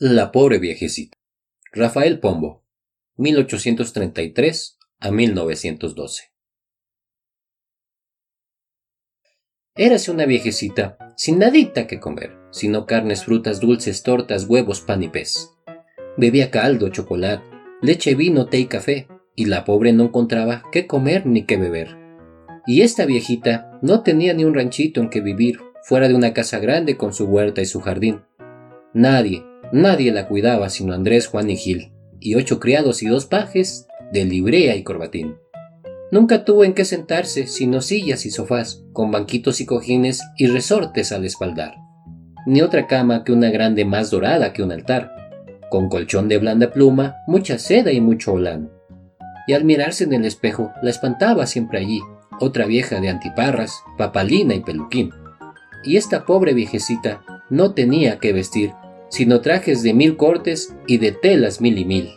La pobre viejecita. Rafael Pombo, 1833 a 1912. Érase una viejecita sin nadita que comer, sino carnes, frutas, dulces, tortas, huevos, pan y pez. Bebía caldo, chocolate, leche, vino, té y café, y la pobre no encontraba qué comer ni qué beber. Y esta viejita no tenía ni un ranchito en que vivir, fuera de una casa grande con su huerta y su jardín. Nadie, Nadie la cuidaba sino Andrés, Juan y Gil, y ocho criados y dos pajes de librea y corbatín. Nunca tuvo en qué sentarse sino sillas y sofás, con banquitos y cojines y resortes al espaldar, ni otra cama que una grande más dorada que un altar, con colchón de blanda pluma, mucha seda y mucho holán. Y al mirarse en el espejo, la espantaba siempre allí, otra vieja de antiparras, papalina y peluquín. Y esta pobre viejecita no tenía que vestir sino trajes de mil cortes y de telas mil y mil.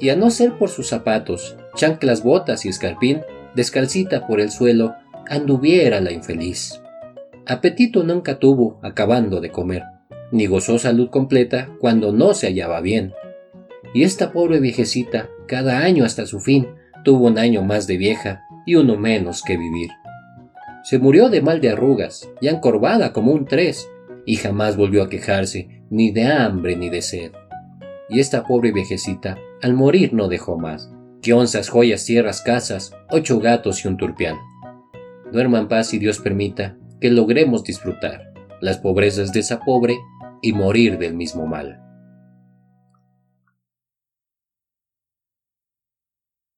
Y a no ser por sus zapatos, chanclas, botas y escarpín, descalcita por el suelo, anduviera la infeliz. Apetito nunca tuvo acabando de comer, ni gozó salud completa cuando no se hallaba bien. Y esta pobre viejecita, cada año hasta su fin, tuvo un año más de vieja y uno menos que vivir. Se murió de mal de arrugas, ya encorvada como un tres, y jamás volvió a quejarse, ni de hambre ni de sed. Y esta pobre viejecita, al morir no dejó más que onzas, joyas, tierras, casas, ocho gatos y un turpián. Duerma en paz y Dios permita que logremos disfrutar las pobrezas de esa pobre y morir del mismo mal.